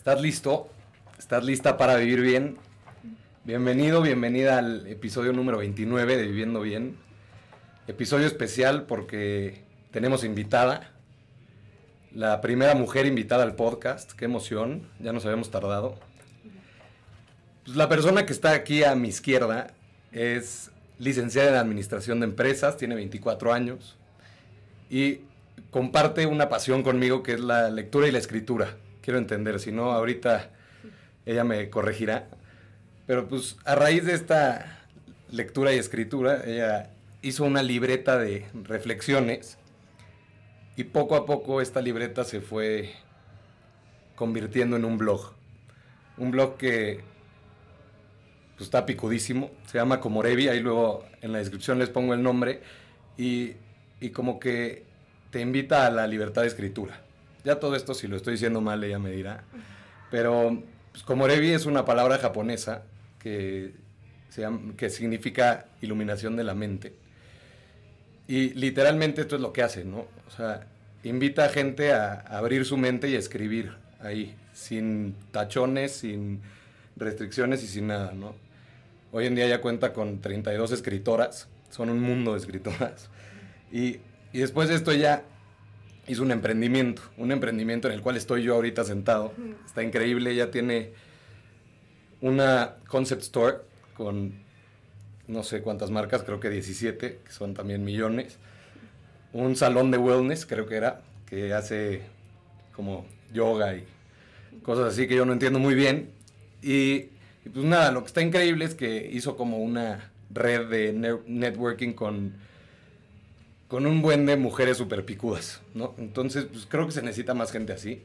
¿Estás listo? ¿Estás lista para vivir bien? Bienvenido, bienvenida al episodio número 29 de Viviendo Bien. Episodio especial porque tenemos invitada, la primera mujer invitada al podcast. Qué emoción, ya nos habíamos tardado. Pues la persona que está aquí a mi izquierda es licenciada en Administración de Empresas, tiene 24 años y comparte una pasión conmigo que es la lectura y la escritura. Quiero entender, si no, ahorita ella me corregirá. Pero pues a raíz de esta lectura y escritura, ella hizo una libreta de reflexiones y poco a poco esta libreta se fue convirtiendo en un blog. Un blog que pues, está picudísimo, se llama Comorevi, ahí luego en la descripción les pongo el nombre y, y como que te invita a la libertad de escritura. Ya todo esto, si lo estoy diciendo mal, ella me dirá. Pero pues, Komorebi es una palabra japonesa que, se que significa iluminación de la mente. Y literalmente esto es lo que hace, ¿no? O sea, invita a gente a, abrir su mente y a escribir ahí, sin tachones, sin restricciones y sin nada, ¿no? Hoy en día ya cuenta con 32 escritoras, son un mundo de escritoras. Y, y después de esto ya hizo un emprendimiento, un emprendimiento en el cual estoy yo ahorita sentado. Está increíble, ya tiene una concept store con no sé cuántas marcas, creo que 17, que son también millones. Un salón de wellness, creo que era, que hace como yoga y cosas así que yo no entiendo muy bien. Y, pues nada, lo que está increíble es que hizo como una red de networking con con un buen de mujeres super picudas, ¿no? Entonces, pues creo que se necesita más gente así.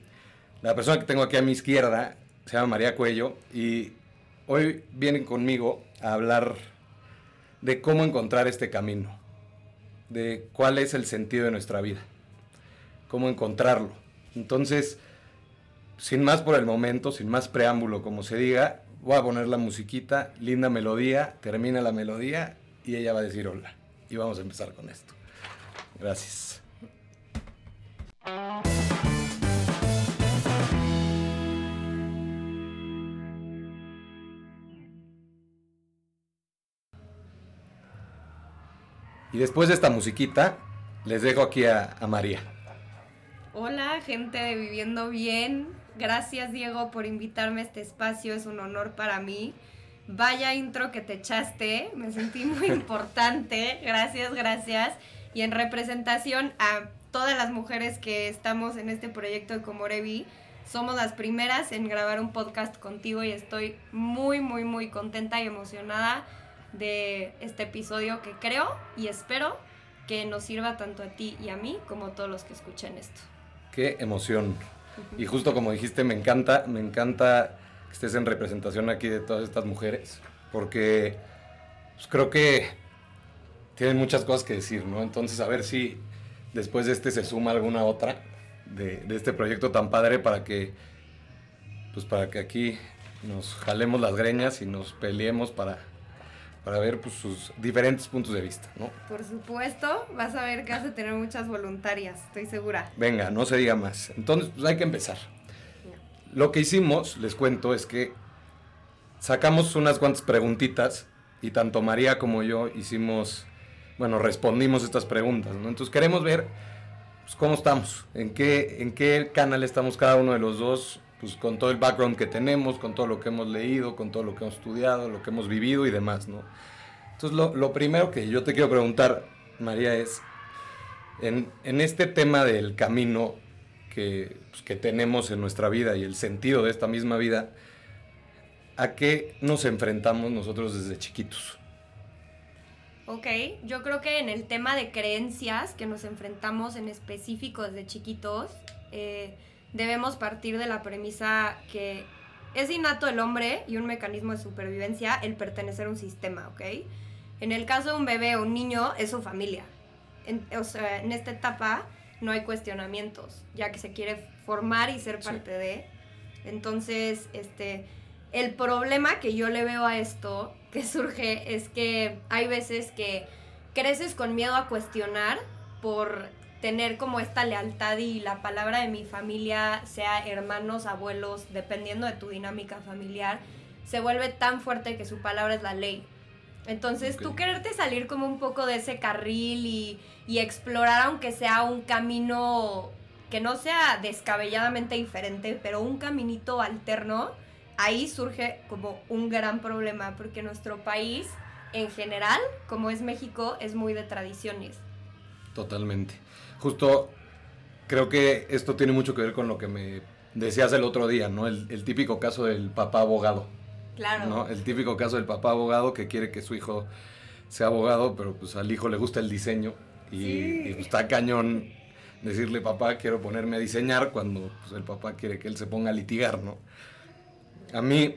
La persona que tengo aquí a mi izquierda se llama María Cuello y hoy vienen conmigo a hablar de cómo encontrar este camino, de cuál es el sentido de nuestra vida, cómo encontrarlo. Entonces, sin más por el momento, sin más preámbulo, como se diga, voy a poner la musiquita, linda melodía, termina la melodía y ella va a decir hola. Y vamos a empezar con esto. Gracias. Y después de esta musiquita, les dejo aquí a, María. Hola, gente de Viviendo Bien. Gracias, Diego, por invitarme a este espacio. Es un honor para mí. Vaya intro que te echaste. Me sentí muy importante. Gracias, gracias y en representación a todas las mujeres que estamos en este proyecto de Comorevi. Somos las primeras en grabar un podcast contigo y estoy muy, muy, muy contenta y emocionada de este episodio que creo y espero que nos sirva tanto a ti y a mí como a todos los que escuchen esto. Qué emoción. Y justo como dijiste, me encanta, me encanta que estés en representación aquí de todas estas mujeres, porque pues, creo que tienen muchas cosas que decir, ¿no? Entonces, a ver si después de este se suma alguna otra de, este proyecto tan padre para que, pues para que aquí nos jalemos las greñas y nos peleemos para, para ver pues, sus diferentes puntos de vista, ¿no? Por supuesto, vas a ver que vas a tener muchas voluntarias, estoy segura. Venga, no se diga más. Entonces, pues hay que empezar. Lo que hicimos, les cuento, es que sacamos unas cuantas preguntitas y tanto María como yo hicimos bueno, respondimos estas preguntas, ¿no? Entonces queremos ver pues, cómo estamos, en qué, en qué canal estamos cada uno de los dos, pues con todo el background que tenemos, con todo lo que hemos leído, con todo lo que hemos estudiado, lo que hemos vivido y demás, ¿no? Entonces lo, lo primero que yo te quiero preguntar, María, es, en, en este tema del camino que, pues, que tenemos en nuestra vida y el sentido de esta misma vida, ¿a qué nos enfrentamos nosotros desde chiquitos? Ok, yo creo que en el tema de creencias que nos enfrentamos en específico desde chiquitos, eh, debemos partir de la premisa que es innato el hombre y un mecanismo de supervivencia el pertenecer a un sistema, ¿ok? En el caso de un bebé o un niño, es su familia. o sea, en esta etapa no hay cuestionamientos, ya que se quiere formar y ser parte de. Entonces, este, el problema que yo le veo a esto que surge es que hay veces que creces con miedo a cuestionar por tener como esta lealtad y la palabra de mi familia, sea hermanos, abuelos, dependiendo de tu dinámica familiar, se vuelve tan fuerte que su palabra es la ley. Entonces, tú quererte salir como un poco de ese carril y, y explorar, aunque sea un camino que no sea descabelladamente diferente, pero un caminito alterno, ahí surge como un gran problema, porque nuestro país en general, como es México, es muy de tradiciones. Totalmente. Justo creo que esto tiene mucho que ver con lo que me decías el otro día, ¿no? El, típico caso del papá abogado. Claro. ¿no? El típico caso del papá abogado que quiere que su hijo sea abogado, pero pues al hijo le gusta el diseño y, pues, está cañón decirle papá quiero ponerme a diseñar cuando pues, el papá quiere que él se ponga a litigar, ¿no? A mí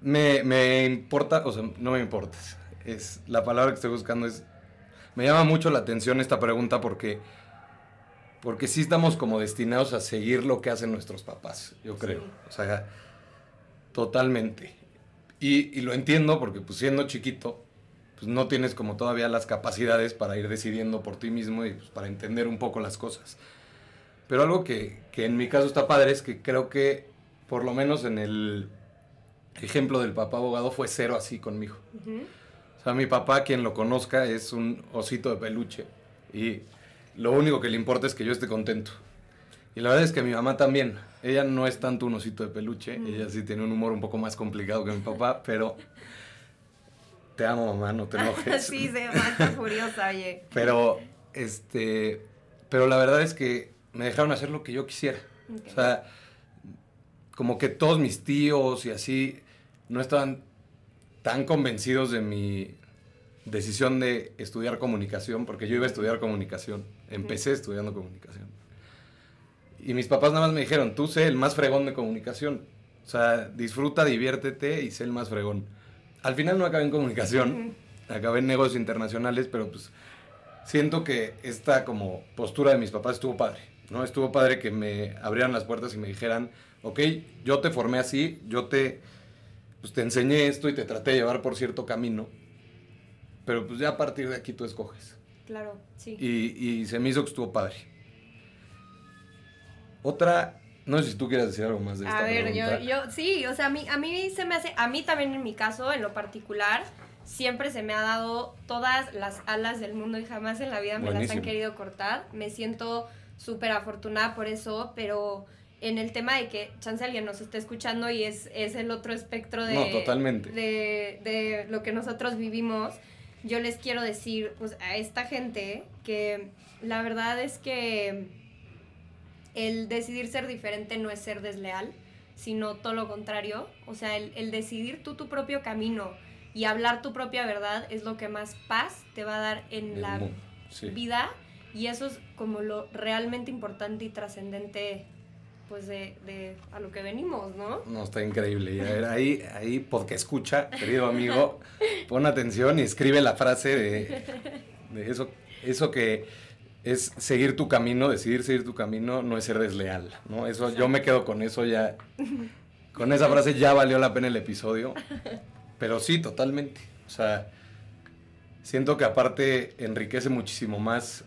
me, me importa, o sea, no me importa, es la palabra que estoy buscando es me llama mucho la atención esta pregunta porque, porque sí estamos como destinados a seguir lo que hacen nuestros papás, yo creo. O sea, totalmente. Y, lo entiendo porque pues siendo chiquito, pues no tienes como todavía las capacidades para ir decidiendo por ti mismo y pues, para entender un poco las cosas. Pero algo que, en mi caso está padre es que creo que por lo menos en el ejemplo del papá abogado fue cero así conmigo. O sea, mi papá, quien lo conozca, es un osito de peluche. Y lo único que le importa es que yo esté contento. Y la verdad es que mi mamá también. Ella no es tanto un osito de peluche. Mm. Ella sí tiene un humor un poco más complicado que mi papá, pero... Te amo, mamá, no te enojes. sí, se está furiosa, oye. Pero, este... Pero la verdad es que me dejaron hacer lo que yo quisiera. O sea, como que todos mis tíos y así no estaban tan convencidos de mi decisión de estudiar comunicación, porque yo iba a estudiar comunicación, empecé estudiando comunicación. Y mis papás nada más me dijeron, tú sé el más fregón de comunicación, o sea, disfruta, diviértete y sé el más fregón. Al final no acabé en comunicación, acabé en negocios internacionales, pero pues siento que esta como postura de mis papás estuvo padre, ¿no? Estuvo padre que me abrieran las puertas y me dijeran, ok, yo te formé así, yo te pues te enseñé esto y te traté de llevar por cierto camino, pero pues ya a partir de aquí tú escoges. Claro, sí. Y, se me hizo que estuvo padre. Otra, no sé si tú quieres decir algo más de esta A ver, yo, yo, sí, o sea, a mí, a mí se me hace, a mí también en mi caso, en lo particular, siempre se me ha dado todas las alas del mundo y jamás en la vida me las han querido cortar. Me siento súper afortunada por eso, pero en el tema de que chance alguien nos está escuchando y es, es el otro espectro de, De, lo que nosotros vivimos, yo les quiero decir pues, a esta gente que la verdad es que el decidir ser diferente no es ser desleal, sino todo lo contrario. O sea, el, decidir tú tu propio camino y hablar tu propia verdad es lo que más paz te va a dar en la vida. Y eso es como lo realmente importante y trascendente pues de, a lo que venimos, ¿no? No, está increíble. Y a ver, ahí, ahí, porque escucha, querido amigo, pon atención y escribe la frase de, de eso, eso que es seguir tu camino, decidir seguir tu camino, no es ser desleal, ¿no? Eso, yo me quedo con eso ya, con esa frase ya valió la pena el episodio, pero sí, totalmente. O sea, siento que aparte enriquece muchísimo más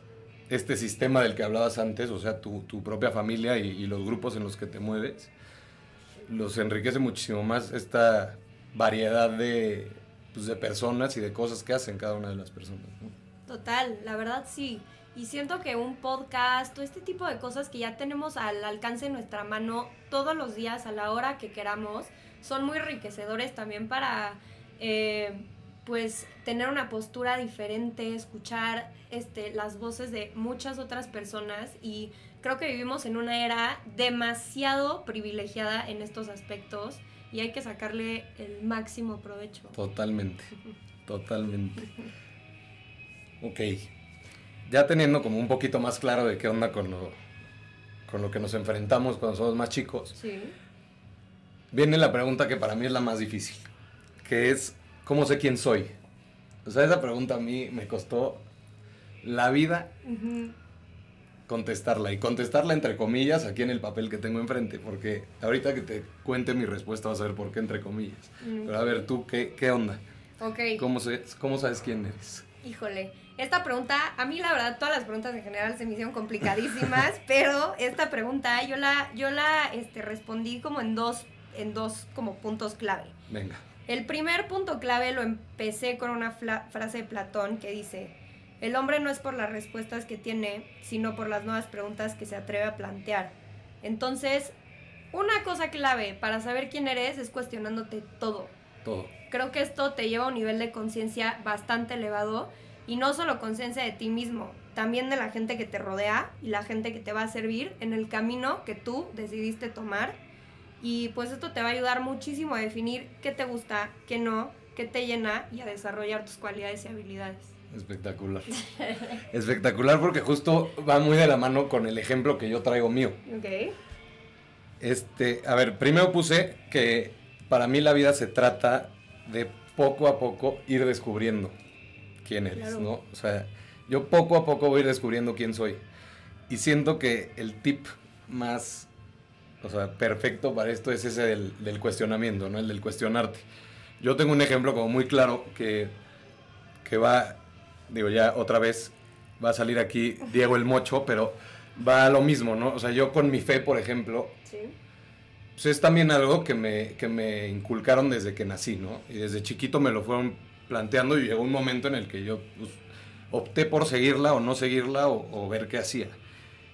este sistema del que hablabas antes, o sea, tu, propia familia y, los grupos en los que te mueves, los enriquece muchísimo más esta variedad de, pues, de personas y de cosas que hacen cada una de las personas. Total, la verdad sí. Y siento que un podcast o este tipo de cosas que ya tenemos al alcance de nuestra mano todos los días a la hora que queramos, son muy enriquecedores también para... Eh, pues tener una postura diferente, escuchar este, las voces de muchas otras personas y creo que vivimos en una era demasiado privilegiada en estos aspectos y hay que sacarle el máximo provecho. Totalmente, totalmente. Ok, ya teniendo como un poquito más claro de qué onda con lo, con lo que nos enfrentamos cuando somos más chicos, viene la pregunta que para mí es la más difícil, que es ¿cómo sé quién soy? O sea, esa pregunta a mí me costó la vida contestarla. Y contestarla entre comillas aquí en el papel que tengo enfrente. Porque ahorita que te cuente mi respuesta vas a ver por qué entre comillas. Pero a ver, tú, ¿qué, qué onda? Ok. ¿Cómo, ¿Cómo sabes quién eres? Híjole, esta pregunta, a mí la verdad todas las preguntas en general se me hicieron complicadísimas, pero esta pregunta yo la, yo la este, respondí como en dos, en dos como puntos clave. Venga. El primer punto clave lo empecé con una frase de Platón que dice, el hombre no es por las respuestas que tiene, sino por las nuevas preguntas que se atreve a plantear. Entonces, una cosa clave para saber quién eres es cuestionándote todo. Todo. Creo que esto te lleva a un nivel de conciencia bastante elevado y no solo conciencia de ti mismo, también de la gente que te rodea y la gente que te va a servir en el camino que tú decidiste tomar. Y pues esto te va a ayudar muchísimo a definir qué te gusta, qué no, qué te llena y a desarrollar tus cualidades y habilidades. Espectacular. Espectacular porque justo va muy de la mano con el ejemplo que yo traigo mío. Ok. Este, a ver, primero puse que para mí la vida se trata de poco a poco ir descubriendo quién eres, ¿no? O sea, yo poco a poco voy a ir descubriendo quién soy. Y siento que el tip más, o sea, perfecto para esto es ese del, del cuestionamiento, ¿no? El del cuestionarte. Yo tengo un ejemplo como muy claro que, que va digo, ya otra vez va a salir aquí Diego el Mocho, pero va a lo mismo, ¿no? O sea, yo con mi fe, por ejemplo, sí. pues es también algo que me, que me inculcaron desde que nací, ¿no? Y desde chiquito me lo fueron planteando y llegó un momento en el que yo pues, opté por seguirla o no seguirla o, o ver qué hacía.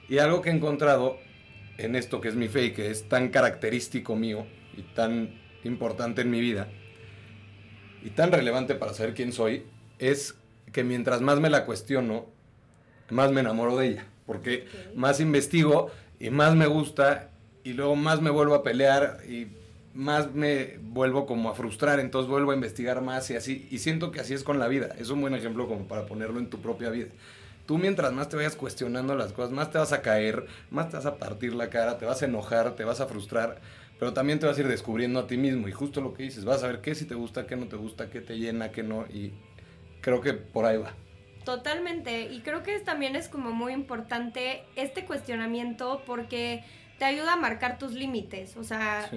Y algo que he encontrado en esto que es mi fe y que es tan característico mío y tan importante en mi vida y tan relevante para saber quién soy es que mientras más me la cuestiono, más me enamoro de ella, porque más investigo y más me gusta y luego más me vuelvo a pelear y más me vuelvo como a frustrar, entonces vuelvo a investigar más y así, y siento que así es con la vida, es un buen ejemplo como para ponerlo en tu propia vida. Tú mientras más te vayas cuestionando las cosas, más te vas a caer, más te vas a partir la cara, te vas a enojar, te vas a frustrar, pero también te vas a ir descubriendo a ti mismo. Y justo lo que dices, vas a ver qué si te gusta, qué no te gusta, qué te llena, qué no, y creo que por ahí va. Totalmente, y creo que también es como muy importante este cuestionamiento porque te ayuda a marcar tus límites, o sea,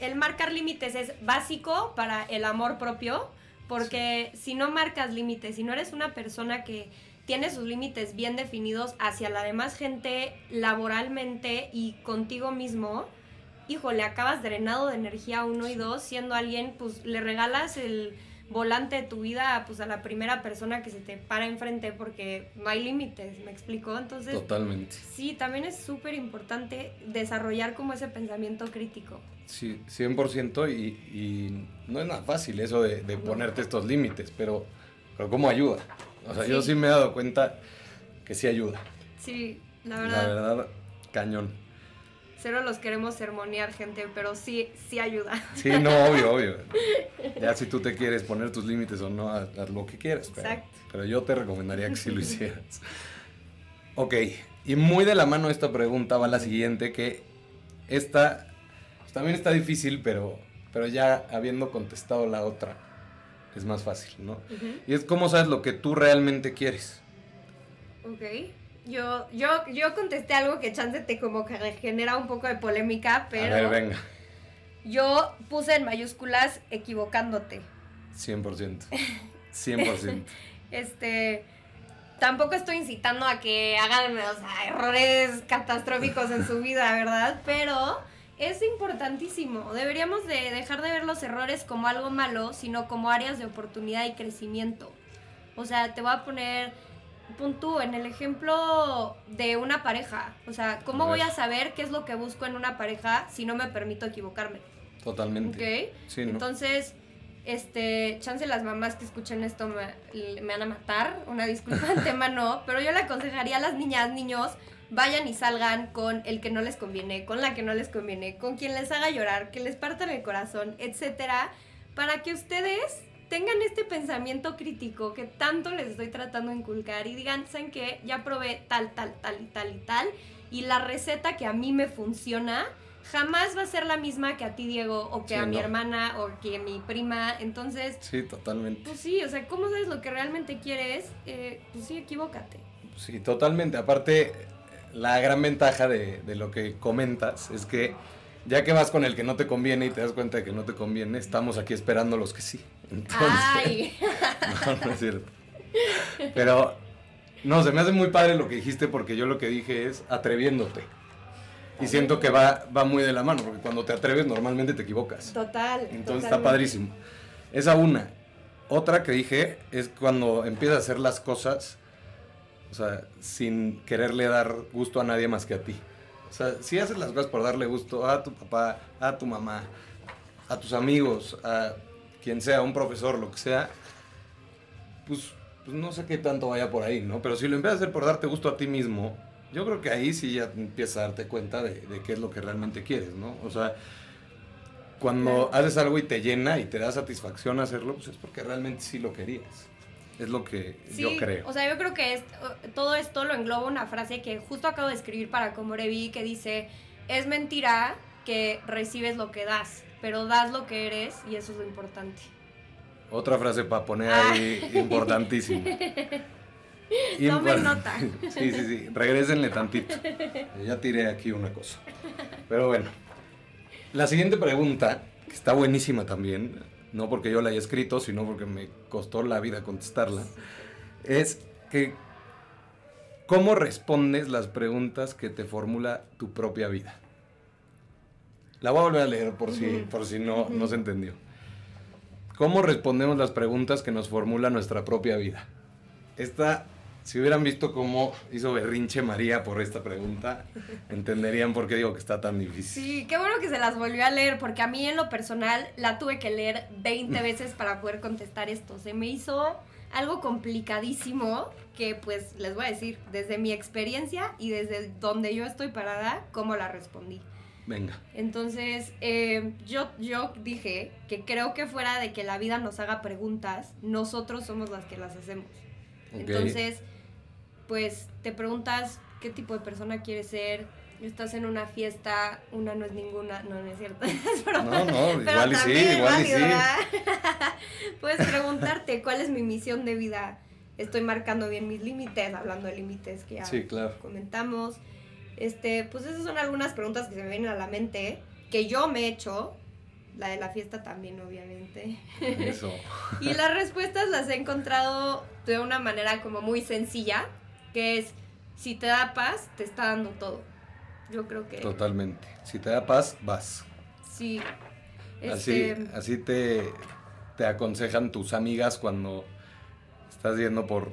el marcar límites es básico para el amor propio, porque si no marcas límites, si no eres una persona que tiene sus límites bien definidos hacia la demás gente laboralmente y contigo mismo, híjole, acabas drenado de energía uno y dos, siendo alguien, pues le regalas el volante de tu vida pues a la primera persona que se te para enfrente porque no hay límites, ¿me explico? Entonces, Totalmente. Sí, también es súper importante desarrollar como ese pensamiento crítico. Sí, 100% y, y no es nada fácil eso de, de ponerte estos límites, pero, pero ¿cómo ayuda? O sea, yo sí me he dado cuenta que sí ayuda. Sí, la verdad. La verdad, cañón. Cero los queremos sermonear, gente, pero sí, sí ayuda. Sí, no, obvio, obvio. Ya si tú te quieres poner tus límites o no, haz, lo que quieras. Pero, Exacto. pero yo te recomendaría que sí lo hicieras. Ok, y muy de la mano esta pregunta va la siguiente, que esta pues, también está difícil, pero, pero ya habiendo contestado la otra, es más fácil, ¿no? Uh -huh. Y es cómo sabes lo que tú realmente quieres. Ok. Yo, yo, yo contesté algo que chance te como que genera un poco de polémica, pero... A ver, venga. Yo puse en mayúsculas equivocándote. 100%. 100%. este... Tampoco estoy incitando a que hagan o sea, errores catastróficos en su vida, ¿verdad? Pero es importantísimo. Deberíamos de dejar de ver los errores como algo malo, sino como áreas de oportunidad y crecimiento. O sea, te voy a poner pon tú en el ejemplo de una pareja. O sea, ¿cómo voy a saber qué es lo que busco en una pareja si no me permito equivocarme? Totalmente. ¿Ok? Sí, ¿no? Entonces, este, chance las mamás que escuchen esto me, me van a matar. Una disculpa de tema no, pero yo le aconsejaría a las niñas, niños, vayan y salgan con el que no les conviene, con la que no les conviene, con quien les haga llorar, que les partan el corazón, etcétera, para que ustedes tengan este pensamiento crítico que tanto les estoy tratando de inculcar y digan, ¿saben qué? Ya probé tal, tal, tal y tal y tal y la receta que a mí me funciona jamás va a ser la misma que a ti, Diego, o que Sí, a mi no. hermana o que a mi prima. Entonces, Sí, totalmente. pues sí, o sea, ¿cómo sabes lo que realmente quieres? Eh, pues sí, equivócate. Sí, totalmente. Aparte, la gran ventaja de, de lo que comentas es que ya que vas con el que no te conviene y te das cuenta de que no te conviene, estamos aquí esperando los que sí. Entonces, Ay, no, no es cierto. Pero, no, se me hace muy padre lo que dijiste porque yo lo que dije es atreviéndote. Y siento que va, va muy de la mano, porque cuando te atreves normalmente te equivocas. Total. Entonces está padrísimo. Esa una. Otra que dije es cuando empiezas a hacer las cosas, o sea, sin quererle dar gusto a nadie más que a ti. O sea, si haces las cosas por darle gusto a tu papá, a tu mamá, a tus amigos, a quien sea, un profesor, lo que sea, pues, pues no sé qué tanto vaya por ahí, ¿no? Pero si lo empiezas a hacer por darte gusto a ti mismo, yo creo que ahí sí ya empiezas a darte cuenta de, de qué es lo que realmente quieres, ¿no? O sea, cuando haces algo y te llena y te da satisfacción hacerlo, pues es porque realmente sí lo querías. Es lo que Sí, yo creo. O sea, yo creo que es, todo esto lo engloba una frase que justo acabo de escribir para Comorevi que dice, es mentira que recibes lo que das, pero das lo que eres y eso es lo importante. Otra frase para poner ahí importantísima. Tomen nota. Sí, sí, sí. Regrésenle tantito. Ya tiré aquí una cosa. Pero bueno. La siguiente pregunta, que está buenísima también, no porque yo la haya escrito, sino porque me costó la vida contestarla, es que ¿cómo respondes las preguntas que te formula tu propia vida? La voy a volver a leer por si, por si no, no se entendió. ¿Cómo respondemos las preguntas que nos formula nuestra propia vida? Esta, si hubieran visto cómo hizo berrinche María por esta pregunta, entenderían por qué digo que está tan difícil. Sí, qué bueno que se las volvió a leer, porque a mí en lo personal la tuve que leer 20 veces para poder contestar esto. Se me hizo algo complicadísimo que pues les voy a decir, desde mi experiencia y desde donde yo estoy parada, cómo la respondí. Venga. Entonces, eh, yo, yo dije que creo que fuera de que la vida nos haga preguntas, nosotros somos las que las hacemos. Ok. Entonces, pues te preguntas qué tipo de persona quieres ser. Estás en una fiesta, una no es ninguna, no, no es cierto. Broma. No, no, Pero igual y sí, igual y sí. Puedes preguntarte cuál es mi misión de vida. Estoy marcando bien mis límites, hablando de límites que ya Sí, claro. comentamos. Este, pues esas son algunas preguntas que se me vienen a la mente, que yo me he hecho. La de la fiesta también, obviamente. Eso. Y las respuestas las he encontrado de una manera como muy sencilla, que es, si te da paz, te está dando todo. Yo creo que Totalmente. Si te da paz, vas. sí. Así, Este, así te, te aconsejan tus amigas cuando estás yendo por,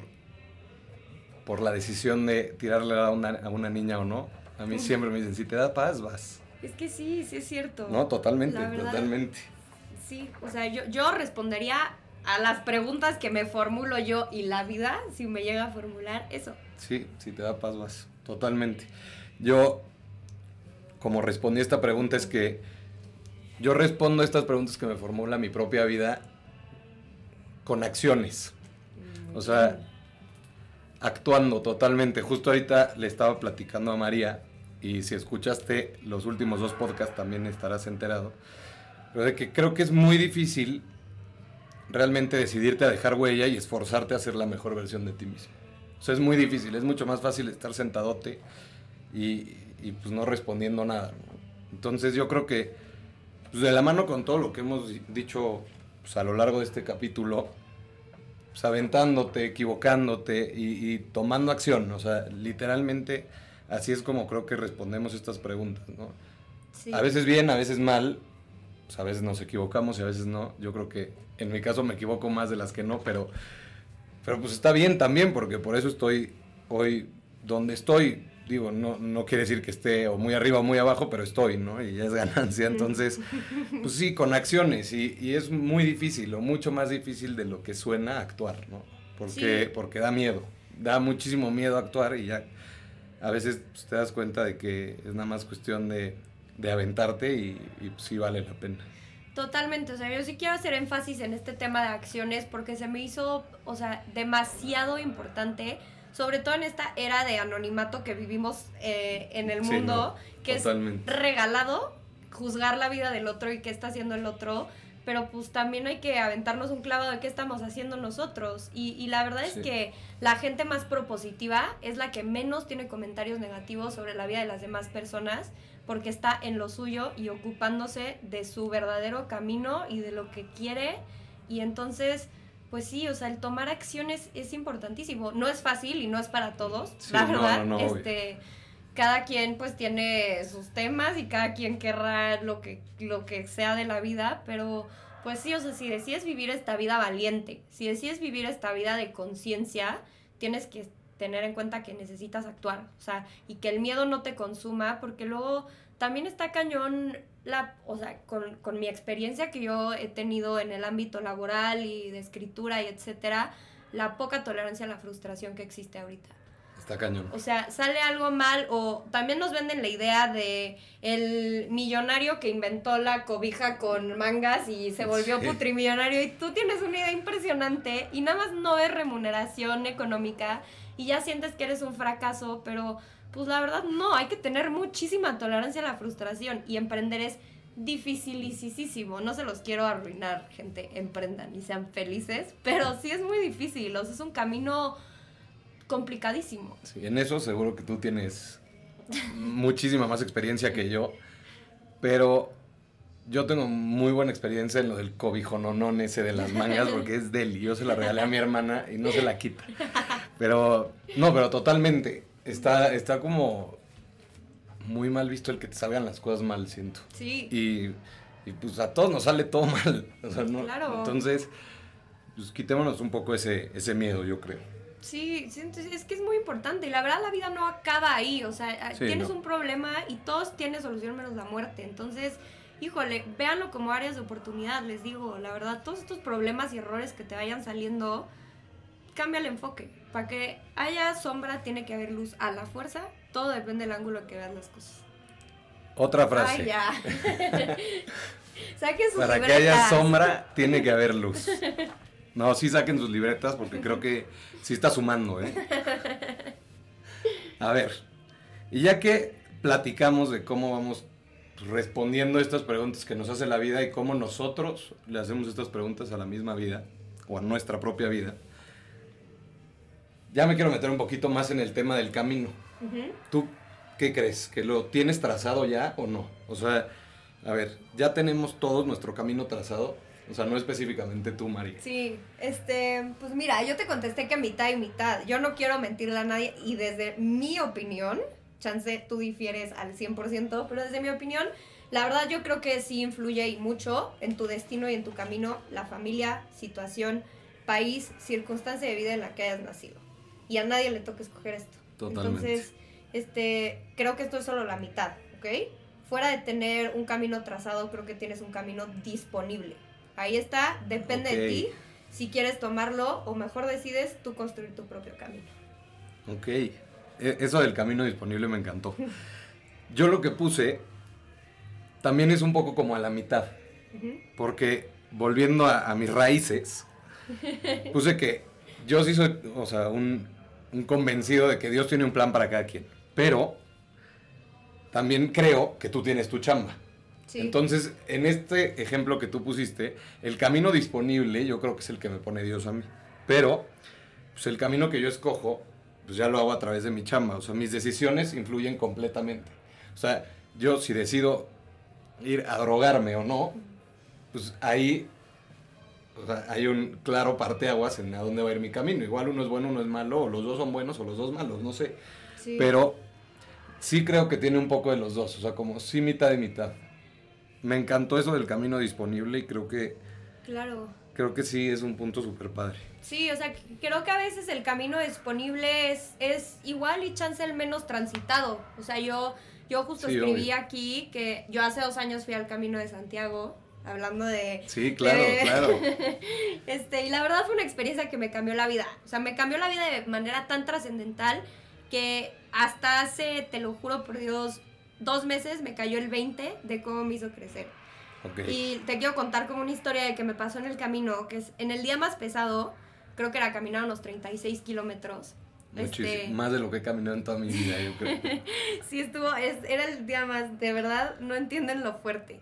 por la decisión de tirarle a una, a una niña o no. A mí siempre me dicen, si te da paz, vas. es que sí, sí es cierto. No, totalmente, verdad. totalmente. Sí, o sea, yo, yo respondería a las preguntas que me formulo yo y la vida, si me llega a formular eso. Sí, si te da paz, vas. Totalmente. Yo, como respondí a esta pregunta, es que yo respondo a estas preguntas que me formula mi propia vida con acciones. O sea, actuando totalmente. Justo ahorita le estaba platicando a María y si escuchaste los últimos dos podcasts también estarás enterado. Pero de que creo que es muy difícil realmente decidirte a dejar huella y esforzarte a ser la mejor versión de ti mismo. O sea, es muy difícil, es mucho más fácil estar sentadote y, y, pues no respondiendo nada. ¿no? Entonces yo creo que pues, de la mano con todo lo que hemos di- dicho pues, a lo largo de este capítulo, pues, aventándote, equivocándote y, y tomando acción. O sea, literalmente así es como creo que respondemos estas preguntas, ¿no? Sí. A veces bien, a veces mal. Pues a veces nos equivocamos y a veces no. Yo creo que en mi caso me equivoco más de las que no, pero, pero pues está bien también, porque por eso estoy hoy donde estoy. Digo, no, no quiere decir que esté o muy arriba o muy abajo, pero estoy, ¿no? Y ya es ganancia. Entonces, pues sí, con acciones. Y, y es muy difícil, o mucho más difícil de lo que suena actuar, ¿no? Porque, Sí. porque da miedo. Da muchísimo miedo actuar y ya a veces pues, te das cuenta de que es nada más cuestión de, de aventarte y, y, pues, sí vale la pena. Totalmente, o sea, yo sí quiero hacer énfasis en este tema de acciones porque se me hizo, o sea, demasiado importante, sobre todo en esta era de anonimato que vivimos eh, en el Sí, mundo, no, que totalmente. es regalado juzgar la vida del otro y qué está haciendo el otro, pero pues también hay que aventarnos un clavado de qué estamos haciendo nosotros. Y, y la verdad Sí. es que la gente más propositiva es la que menos tiene comentarios negativos sobre la vida de las demás personas porque está en lo suyo y ocupándose de su verdadero camino y de lo que quiere. Y entonces, pues sí, o sea, el tomar acciones es importantísimo. No es fácil y no es para todos, Sí, la no, verdad. no, no, obvio. este, cada quien pues tiene sus temas y cada quien querrá lo que, lo que sea de la vida, pero pues sí, o sea, si decides vivir esta vida valiente, si decides vivir esta vida de conciencia, tienes que tener en cuenta que necesitas actuar, o sea, y que el miedo no te consuma, porque luego también está cañón la, o sea, con, con mi experiencia que yo he tenido en el ámbito laboral y de escritura y etcétera, la poca tolerancia a la frustración que existe ahorita. Está cañón. O sea, sale algo mal o también nos venden la idea de el millonario que inventó la cobija con mangas y se volvió Sí. putrimillonario y tú tienes una idea impresionante y nada más no ves remuneración económica y ya sientes que eres un fracaso, pero pues la verdad no, hay que tener muchísima tolerancia a la frustración y emprender es dificilísimo, no se los quiero arruinar, gente, emprendan y sean felices, pero sí es muy difícil, o sea, es un camino complicadísimo. Sí, en eso seguro que tú tienes muchísima más experiencia que yo, pero yo tengo muy buena experiencia en lo del cobijononón ese de las mangas porque es deli. Yo se la regalé a mi hermana y no se la quita. Pero, no, pero totalmente. Está, está como muy mal visto el que te salgan las cosas mal, siento. Sí. Y, y, pues a todos nos sale todo mal. O sea, ¿no? Claro. Entonces, pues quitémonos un poco ese, ese miedo, yo creo. Sí, es que es muy importante y la verdad la vida no acaba ahí, o sea, Sí, tienes no. un problema y todos tienen solución menos la muerte, entonces, híjole, véanlo como áreas de oportunidad, les digo, la verdad, todos estos problemas y errores que te vayan saliendo, cambia el enfoque, para que haya sombra tiene que haber luz a la fuerza, todo depende del ángulo que veas las cosas. Otra frase. Ay, ya. Saquen sus Para que haya sombra, tiene que haber luz. No, sí saquen sus libretas porque creo que sí está sumando, ¿eh? A ver, y ya que platicamos de cómo vamos respondiendo estas preguntas que nos hace la vida y cómo nosotros le hacemos estas preguntas a la misma vida o a nuestra propia vida, ya me quiero meter un poquito más en el tema del camino. ¿Tú qué crees? ¿Que lo tienes trazado ya o no? O sea, a ver, ya tenemos todos nuestro camino trazado. O sea, no específicamente tú, María. Sí, este, pues mira, yo te contesté que mitad y mitad. Yo no quiero mentirle a nadie y desde mi opinión, chance tú difieres al 100%, pero desde mi opinión, la verdad yo creo que sí influye y mucho en tu destino y en tu camino la familia, situación, país, circunstancia de vida en la que hayas nacido. Y a nadie le toca escoger esto. Totalmente. Entonces, este, creo que esto es solo la mitad, ¿ok? Fuera de tener un camino trazado, creo que tienes un camino disponible. Ahí está, depende de Ok. ti si quieres tomarlo o mejor decides tú construir tu propio camino. Ok. E- Eso del camino disponible me encantó. Yo lo que puse también es un poco como a la mitad. Porque volviendo a, a mis raíces, puse que yo sí soy, o sea, un, un convencido de que Dios tiene un plan para cada quien. Pero también creo que tú tienes tu chamba. Sí. Entonces, en este ejemplo que tú pusiste, el camino disponible yo creo que es el que me pone Dios a mí. Pero, pues el camino que yo escojo, pues ya lo hago a través de mi chamba. O sea, mis decisiones influyen completamente. O sea, yo si decido ir a drogarme o no, pues ahí o sea, hay un claro parteaguas en a dónde va a ir mi camino. Igual uno es bueno, uno es malo, o los dos son buenos o los dos malos, no sé. Sí. Pero sí creo que tiene un poco de los dos, o sea, como sí mitad y mitad. Me encantó eso del camino disponible y creo que, Claro. Creo que sí es un punto súper padre. Sí, o sea, creo que a veces el camino disponible es, es igual y chance el menos transitado. O sea, yo, yo justo Sí, escribí obvio. aquí que yo hace dos años fui al Camino de Santiago, hablando de... Sí, claro, claro. Este, y la verdad fue una experiencia que me cambió la vida. O sea, me cambió la vida de manera tan trascendental que hasta hace, te lo juro por Dios, dos meses me cayó el 20 de cómo me hizo crecer. Y te quiero contar como una historia de que me pasó en el camino, que es en el día más pesado, creo que era caminar unos 36 kilómetros. Muchísimo. Este, Más de lo que he caminado en toda mi vida, yo creo. sí estuvo, es- era el día más, de verdad, no entienden lo fuerte.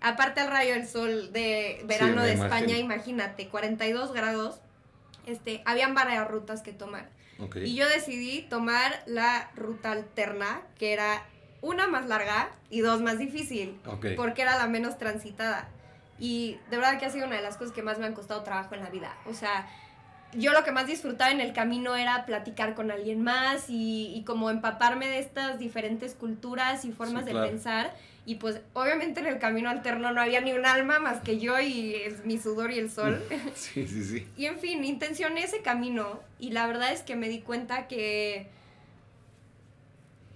Aparte al rayo del sol de verano de imagino. España, imagínate, 42 grados, este, habían varias rutas que tomar. Ok. Y yo decidí tomar la ruta alterna, que era una más larga y dos más difícil porque era la menos transitada. Y de verdad que ha sido una de las cosas que más me han costado trabajo en la vida. O sea, yo lo que más disfrutaba en el camino era platicar con alguien más y, y como empaparme de estas diferentes culturas y formas Sí, de claro. pensar. Y pues obviamente en el camino alterno no había ni un alma más que yo y es mi sudor y el sol. Sí, sí, sí. Y en fin, intencioné ese camino y la verdad es que me di cuenta que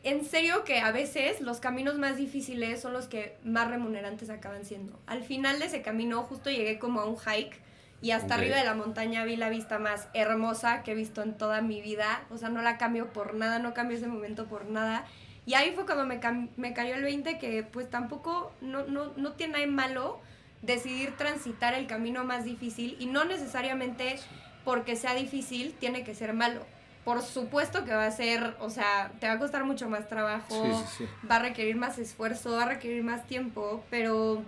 en serio que a veces los caminos más difíciles son los que más remunerantes acaban siendo. Al final de ese camino justo llegué como a un hike y hasta arriba de la montaña vi la vista más hermosa que he visto en toda mi vida. O sea, no la cambio por nada, no cambio ese momento por nada. Y ahí fue cuando me, me cayó el 20 que pues tampoco, no, no, no tiene nada de malo decidir transitar el camino más difícil y no necesariamente porque sea difícil tiene que ser malo. Por supuesto que va a ser, o sea, te va a costar mucho más trabajo, Sí, sí, sí. va a requerir más esfuerzo, va a requerir más tiempo, pero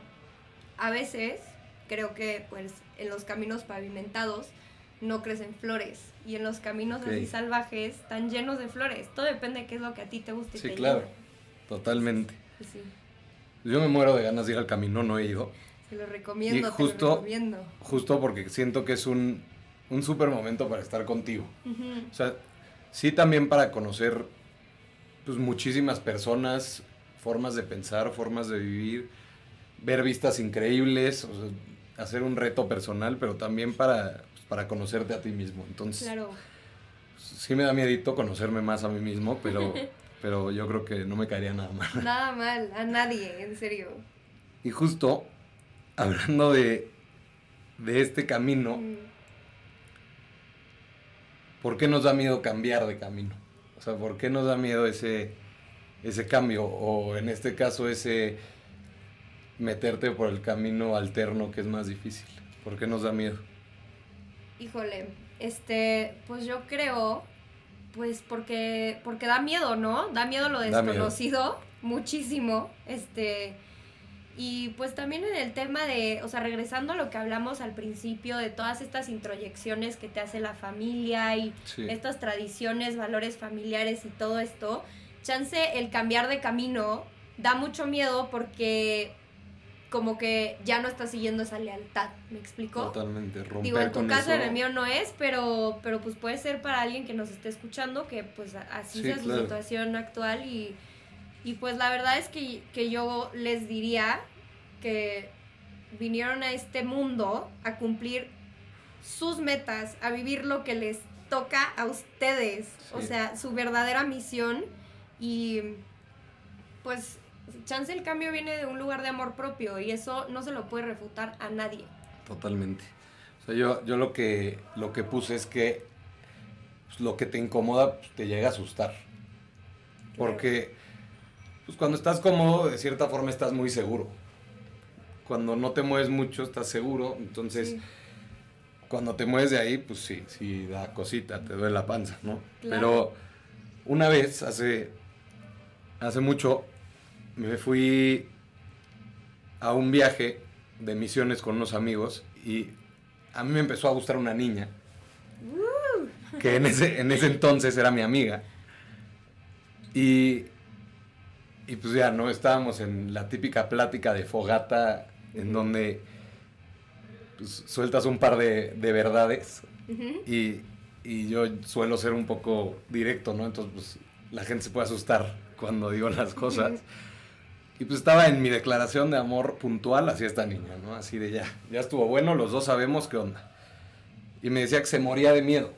a veces creo que pues en los caminos pavimentados no crecen flores y en los caminos así salvajes están llenos de flores. Todo depende de qué es lo que a ti te guste. y Sí, te claro. Totalmente. Yo me muero de ganas de ir al camino, no he ido. Te lo recomiendo, Y te justo- lo recomiendo. Justo porque siento que es un, un súper momento para estar contigo. O sea, sí también para conocer pues, muchísimas personas, formas de pensar, formas de vivir, ver vistas increíbles, o sea, hacer un reto personal, pero también para, pues, para conocerte a ti mismo. Entonces, Claro. sí me da miedito conocerme más a mí mismo, pero, pero yo creo que no me caería nada mal. Nada mal, a nadie, en serio. Y justo, hablando de, de este camino, Mm. ¿Por qué nos da miedo cambiar de camino? O sea, ¿por qué nos da miedo ese, ese cambio? O en este caso, ese meterte por el camino alterno que es más difícil. ¿Por qué nos da miedo? Híjole, este, pues yo creo, pues porque, porque da miedo, ¿no? Da miedo lo miedo. desconocido, muchísimo, este, y pues también en el tema de, o sea, regresando a lo que hablamos al principio, de todas estas introyecciones que te hace la familia y Sí. estas tradiciones, valores familiares y todo esto, chance el cambiar de camino da mucho miedo porque como que ya no estás siguiendo esa lealtad, ¿me explico? Totalmente. Romper Digo, en tu caso, en el mío no es, pero, pero pues puede ser para alguien que nos esté escuchando que pues así Sí, sea su claro. situación actual y, y pues la verdad es que, que yo les diría que vinieron a este mundo a cumplir sus metas, a vivir lo que les toca a ustedes, o sea, su verdadera misión y pues chance el cambio viene de un lugar de amor propio y eso no se lo puede refutar a nadie. Totalmente. O sea, yo, yo lo que lo que puse es que pues, lo que te incomoda pues, te llega a asustar. Porque pues, cuando estás cómodo, de cierta forma estás muy seguro. Cuando no te mueves mucho, estás seguro. Entonces, Sí. cuando te mueves de ahí, pues sí, sí da cosita, te duele la panza, ¿no? Claro. Pero una vez, hace, hace mucho, me fui a un viaje de misiones con unos amigos y a mí me empezó a gustar una niña que en ese, en ese entonces era mi amiga. Y, y pues ya, ¿no? Estábamos en la típica plática de fogata en donde pues, sueltas un par de, de verdades Ujú. y, y yo suelo ser un poco directo, ¿no? Entonces, pues la gente se puede asustar cuando digo las cosas. Y pues estaba en mi declaración de amor puntual hacia esta niña, ¿no? Así de ya, ya estuvo bueno, los dos sabemos qué onda. Y me decía que se moría de miedo.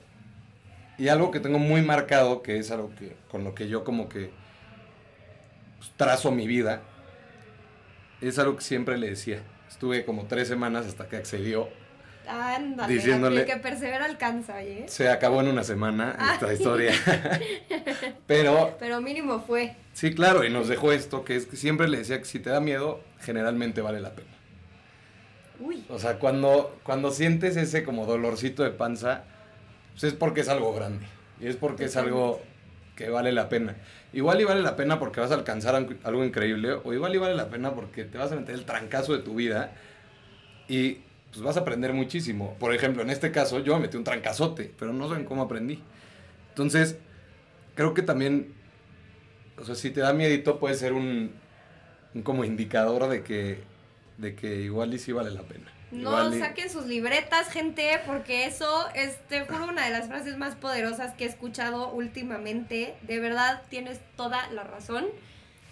Y algo que tengo muy marcado, que es algo que con lo que yo como que pues, trazo mi vida, es algo que siempre le decía. Estuve como tres semanas hasta que accedió. Ándale, Diciéndole- el que persevera alcanza, oye. Se acabó en una semana Ah. esta historia. Pero Pero mínimo fue. sí, claro, y nos dejó esto, que es que siempre le decía que si te da miedo, generalmente vale la pena. Uy. O sea, cuando, cuando sientes ese como dolorcito de panza, pues es porque es algo grande. Y es porque es algo que vale la pena. Igual y vale la pena porque vas a alcanzar algo- increíble, o igual y vale la pena porque te vas a meter el trancazo de tu vida y pues vas a aprender muchísimo. Por ejemplo, en este caso yo me metí un trancazote, pero no saben cómo aprendí. Entonces, creo que también, o sea, si te da miedito puede ser un, un como indicador de que de que igual y sí vale la pena. No saquen sus libretas, gente, porque eso es, te juro, una de las frases más poderosas que he escuchado últimamente. De verdad, tienes toda la razón.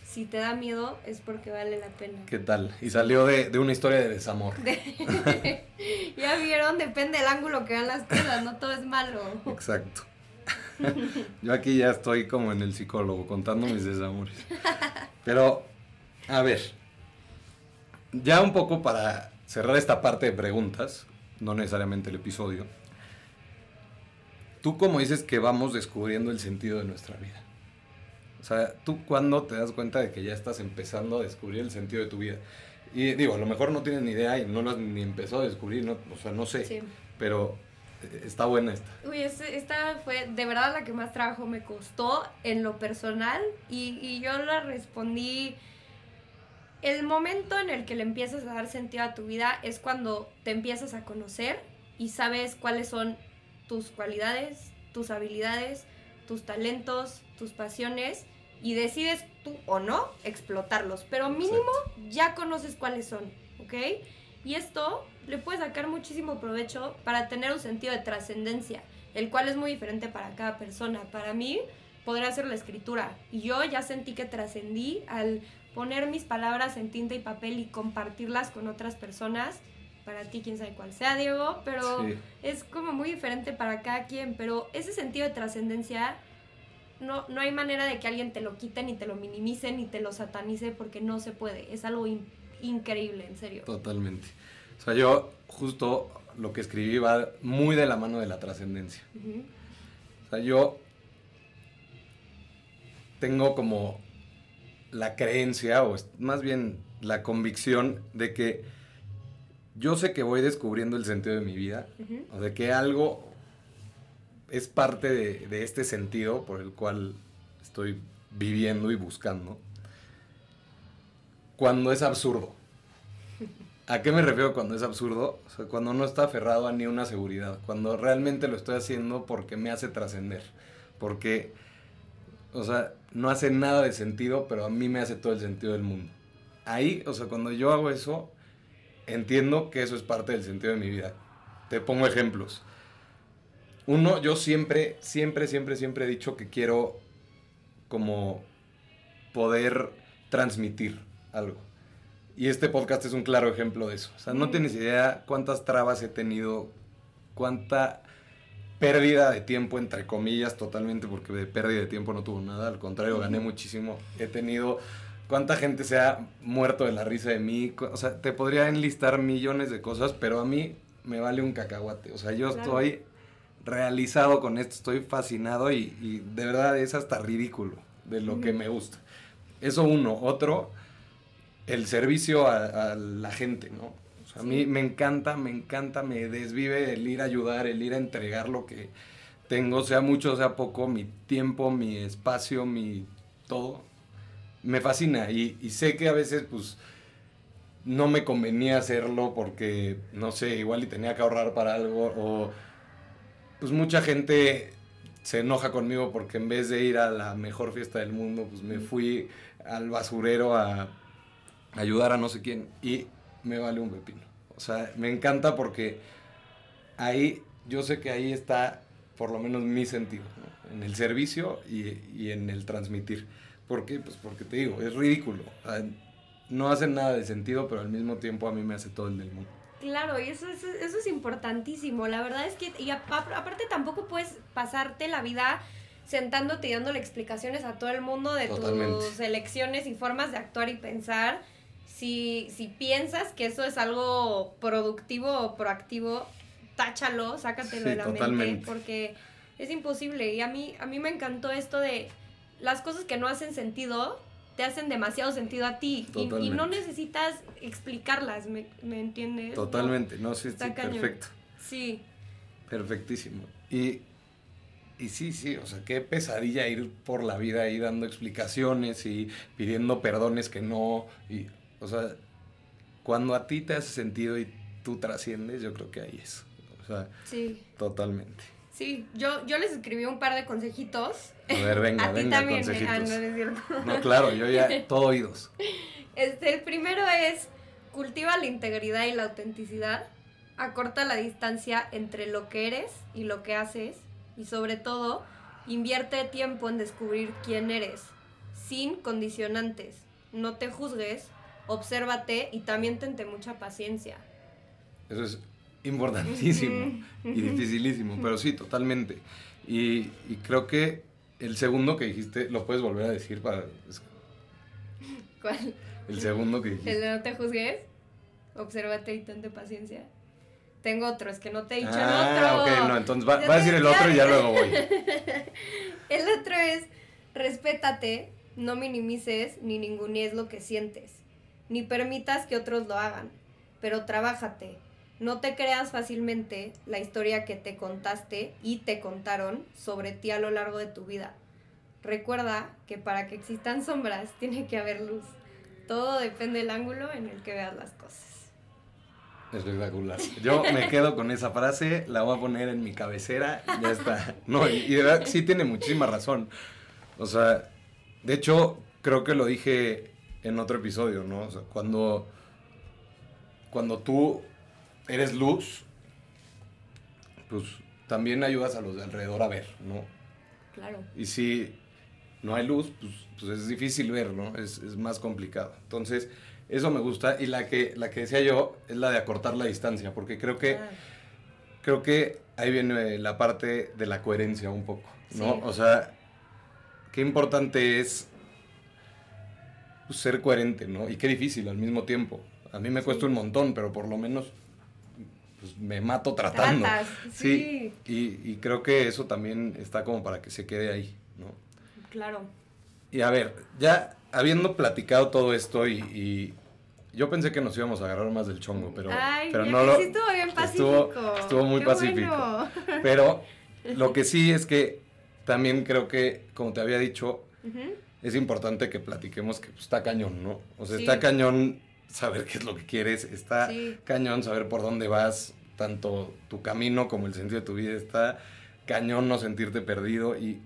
Si te da miedo, es porque vale la pena. ¿Qué tal? Y salió de, de una historia de desamor. De- ya vieron, depende del ángulo que vean las cosas, no todo es malo. Exacto. Yo aquí ya estoy como en el psicólogo contando mis desamores. Pero, a ver, ya un poco para cerrar esta parte de preguntas, no necesariamente el episodio. Tú como dices que vamos descubriendo el sentido de nuestra vida. O sea, ¿tú cuándo te das cuenta de que ya estás empezando a descubrir el sentido de tu vida? Y digo, a lo mejor no tienes ni idea y no lo has ni empezado a descubrir, no, o sea, no sé, Sí. pero eh, está buena esta. Uy, esta fue de verdad la que más trabajo me costó en lo personal y, y yo la respondí. El momento en el que le empiezas a dar sentido a tu vida es cuando te empiezas a conocer y sabes cuáles son tus cualidades, tus habilidades, tus talentos, tus pasiones y decides tú o no explotarlos. Pero mínimo ya conoces cuáles son, ¿ok? Y esto le puedes sacar muchísimo provecho para tener un sentido de trascendencia, el cual es muy diferente para cada persona. Para mí podría ser la escritura. Y yo ya sentí que trascendí al poner mis palabras en tinta y papel y compartirlas con otras personas. Para ti, quién sabe cuál sea, Diego, pero Sí. es como muy diferente para cada quien. Pero ese sentido de trascendencia no, no hay manera de que alguien te lo quite, ni te lo minimice, ni te lo satanice, porque no se puede. Es algo in- increíble, en serio. Totalmente. O sea, yo justo lo que escribí va muy de la mano de la trascendencia. O sea, yo tengo como la creencia, o más bien la convicción de que yo sé que voy descubriendo el sentido de mi vida, o de que algo es parte de, de este sentido por el cual estoy viviendo y buscando, cuando es absurdo. ¿A qué me refiero cuando es absurdo? O sea, cuando no está aferrado a ni una seguridad, cuando realmente lo estoy haciendo porque me hace trascender, porque, o sea, no hace nada de sentido, pero a mí me hace todo el sentido del mundo. Ahí, o sea, cuando yo hago eso, entiendo que eso es parte del sentido de mi vida. Te pongo ejemplos. Uno, yo siempre, siempre, siempre, siempre he dicho que quiero como poder transmitir algo. Y este podcast es un claro ejemplo de eso. O sea, no tienes idea cuántas trabas he tenido, cuánta pérdida de tiempo, entre comillas, totalmente, porque de pérdida de tiempo no tuvo nada, al contrario, gané muchísimo. He tenido, cuánta gente se ha muerto de la risa de mí, o sea, te podría enlistar millones de cosas, pero a mí me vale un cacahuate. O sea, yo Claro. estoy realizado con esto, estoy fascinado y, y de verdad es hasta ridículo de lo que me gusta. Eso uno. Otro, el servicio a, a la gente, ¿no? O sea, a mí me encanta, me encanta, me desvive el ir a ayudar, el ir a entregar lo que tengo, sea mucho, sea poco, mi tiempo, mi espacio, mi todo. Me fascina y, y sé que a veces, pues, no me convenía hacerlo porque, no sé, igual y tenía que ahorrar para algo o, pues, mucha gente se enoja conmigo porque en vez de ir a la mejor fiesta del mundo, pues me fui al basurero a ayudar a no sé quién y me vale un pepino. O sea, me encanta porque ahí, yo sé que ahí está por lo menos mi sentido, ¿no? en el servicio y, y en el transmitir. ¿Por qué? Pues porque te digo, es ridículo. No hace nada de sentido, pero al mismo tiempo a mí me hace todo el del mundo. Claro, y eso, es- eso es importantísimo. La verdad es que, y a- aparte tampoco puedes pasarte la vida sentándote y dándole explicaciones a todo el mundo de Totalmente. tus elecciones y formas de actuar y pensar. Si, si piensas que eso es algo productivo o proactivo, táchalo, sácatelo Sí, de la totalmente. mente, porque es imposible. Y a mí, a mí me encantó esto de las cosas que no hacen sentido, te hacen demasiado sentido a ti. Y, y no necesitas explicarlas, ¿me, me entiendes? Totalmente, no, sí, Está sí, cañón. perfecto. Sí, Perfectísimo. Y, y sí, sí, o sea, qué pesadilla ir por la vida ahí dando explicaciones y pidiendo perdones que no. Y, o sea, cuando a ti te hace sentido y tú trasciendes, yo creo que ahí es. O sea, sí, totalmente. sí. Yo, yo les escribí un par de consejitos. A ver, venga, a ti venga, también. Ah, consejitos. no, no es cierto. No, claro, yo ya todo oídos. Este, el primero es, Cultiva la integridad y la autenticidad. Acorta la distancia entre lo que eres y lo que haces. Y sobre todo, invierte tiempo en descubrir quién eres, sin condicionantes. No te juzgues, obsérvate y también tente mucha paciencia. Eso es importantísimo y dificilísimo, pero sí, totalmente. Y, y, creo que el segundo que dijiste, lo puedes volver a decir para... ¿Cuál? El segundo que dijiste. El de no te juzgues, obsérvate y tente paciencia. Tengo otro, es que no te he dicho ah, el otro. ok, no, entonces va, va a decir el otro y ya luego voy. el otro es, respétate, no minimices ni ningunees lo que sientes, ni permitas que otros lo hagan, pero trabájate. No te creas fácilmente la historia que te contaste y te contaron sobre ti a lo largo de tu vida. Recuerda que para que existan sombras tiene que haber luz. Todo depende del ángulo en el que veas las cosas. Espectacular. Yo me quedo con esa frase, la voy a poner en mi cabecera y ya está. No, y, de verdad sí tiene muchísima razón. O sea, de hecho, creo que lo dije en otro episodio, ¿no? O sea, cuando, cuando tú eres luz, pues también ayudas a los de alrededor a ver, ¿no? Claro. Y si no hay luz, pues, pues es difícil ver, ¿no? Es, es más complicado. Entonces, eso me gusta. Y la que, la que decía yo es la de acortar la distancia, porque creo que, Ah, creo que ahí viene la parte de la coherencia un poco, ¿no? O sea, qué importante es pues, ser coherente, ¿no? Y qué difícil al mismo tiempo. A mí me cuesta un montón, pero por lo menos pues, me mato tratando. Tratas, sí. Y, y creo que eso también está como para que se quede ahí, ¿no? Claro. Y a ver, ya habiendo platicado todo esto y, y yo pensé que nos íbamos a agarrar más del chongo, pero, Ay, pero no lo... sí estuvo bien pacífico. Estuvo, estuvo muy Qué pacífico. bueno. Pero lo que sí es que también creo que, como te había dicho. Es importante que platiquemos que pues, está cañón, ¿no? O sea, Sí. está cañón saber qué es lo que quieres, está Sí. cañón saber por dónde vas, tanto tu camino como el sentido de tu vida, está cañón no sentirte perdido y,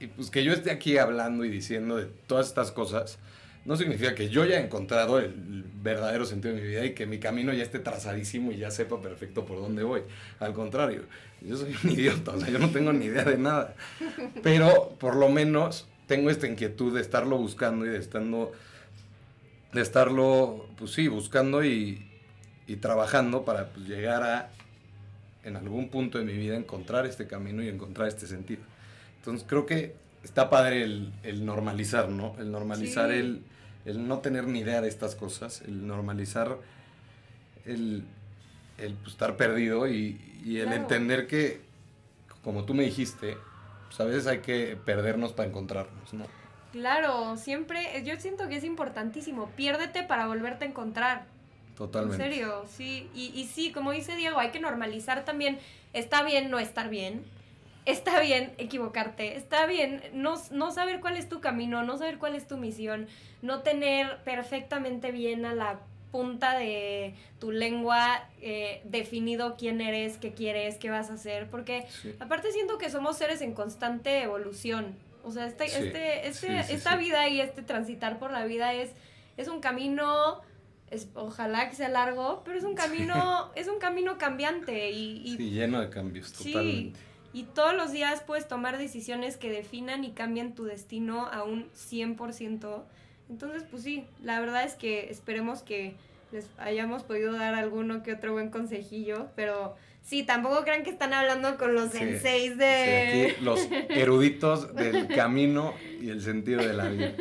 y pues que yo esté aquí hablando y diciendo de todas estas cosas, no significa que yo ya he encontrado el verdadero sentido de mi vida y que mi camino ya esté trazadísimo y ya sepa perfecto por dónde voy. Al contrario, yo soy un idiota, o sea, yo no tengo ni idea de nada. Pero por lo menos tengo esta inquietud de estarlo buscando y de estando de estarlo, pues sí, buscando y, y trabajando para pues, llegar a, en algún punto de mi vida, encontrar este camino y encontrar este sentido. Entonces creo que está padre el, el normalizar, ¿no? El normalizar Sí. el, el no tener ni idea de estas cosas, el normalizar el, el pues, estar perdido y, y el Claro. entender que, como tú me dijiste, pues a veces hay que perdernos para encontrarnos, ¿no? Claro, siempre, yo siento que es importantísimo. Piérdete para volverte a encontrar. Totalmente. En serio, sí. Y, y sí, como dice Diego, hay que normalizar también. Está bien no estar bien. Está bien equivocarte. Está bien no, no saber cuál es tu camino, no saber cuál es tu misión, no tener perfectamente bien a la punta de tu lengua eh, definido quién eres, qué quieres, qué vas a hacer. Porque Sí. aparte siento que somos seres en constante evolución. O sea, este, Sí, este, este, sí, esta vida y este transitar por la vida es, es un camino es, ojalá que sea largo, pero es un camino, es un camino cambiante y, y, lleno de cambios, sí, totalmente. y todos los días puedes tomar decisiones que definan y cambian tu destino a un 100%. Entonces, pues sí, la verdad es que esperemos que les hayamos podido dar alguno que otro buen consejillo, pero sí, tampoco crean que están hablando con los Sí, senseis sí, de... aquí los eruditos del camino y el sentido de la vida.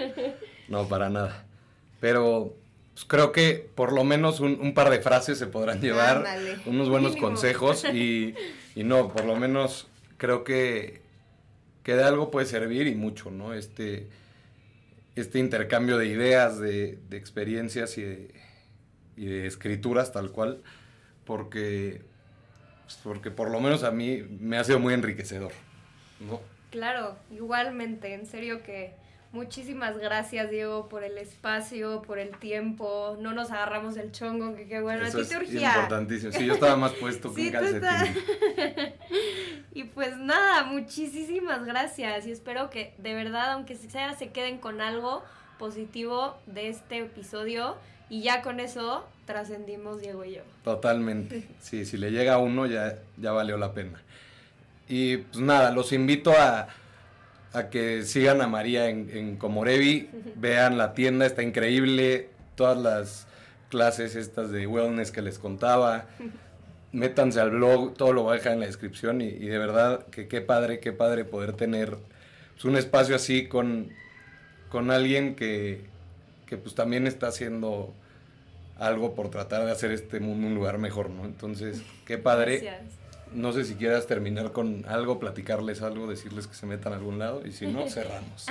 No, para nada. Pero pues, creo que por lo menos un, un par de frases se podrán llevar, Ándale, unos buenos mínimo. consejos y, y no, por lo menos creo que, que de algo puede servir y mucho, ¿no? Este, este intercambio de ideas, de, de experiencias y de, y de escrituras tal cual, porque, pues, porque por lo menos a mí me ha sido muy enriquecedor, ¿no? Claro, igualmente, en serio que muchísimas gracias Diego por el espacio, por el tiempo, no nos agarramos el chongo, que qué bueno, Eso a ti es te urgía. importantísimo. Sí, yo estaba más puesto que Sí, un calcetín. y pues nada, muchísimas gracias y espero que de verdad, aunque sea, se queden con algo positivo de este episodio y ya con eso trascendimos Diego y yo. Totalmente. Sí, si le llega a uno ya, ya valió la pena. Y pues nada, los invito a, a que sigan a María en, en Comorevi, vean la tienda, está increíble, todas las clases estas de wellness que les contaba, métanse al blog, todo lo voy a dejar en la descripción y, de verdad que qué padre, qué padre poder tener pues, un espacio así con, con alguien que, que pues también está haciendo algo por tratar de hacer este mundo un lugar mejor, ¿no? Entonces, qué padre. Gracias. No sé si quieras terminar con algo, platicarles algo, decirles que se metan a algún lado y si no, cerramos.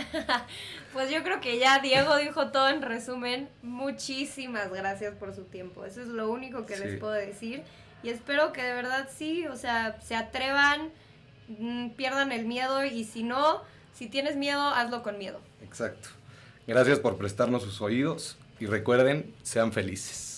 Pues yo creo que ya Diego dijo todo en resumen. Muchísimas gracias por su tiempo. Eso es lo único que les puedo decir. Y espero que de verdad sí, o sea, se atrevan, mm, pierdan el miedo y si no, si tienes miedo, hazlo con miedo. Exacto. Gracias por prestarnos sus oídos y recuerden, sean felices.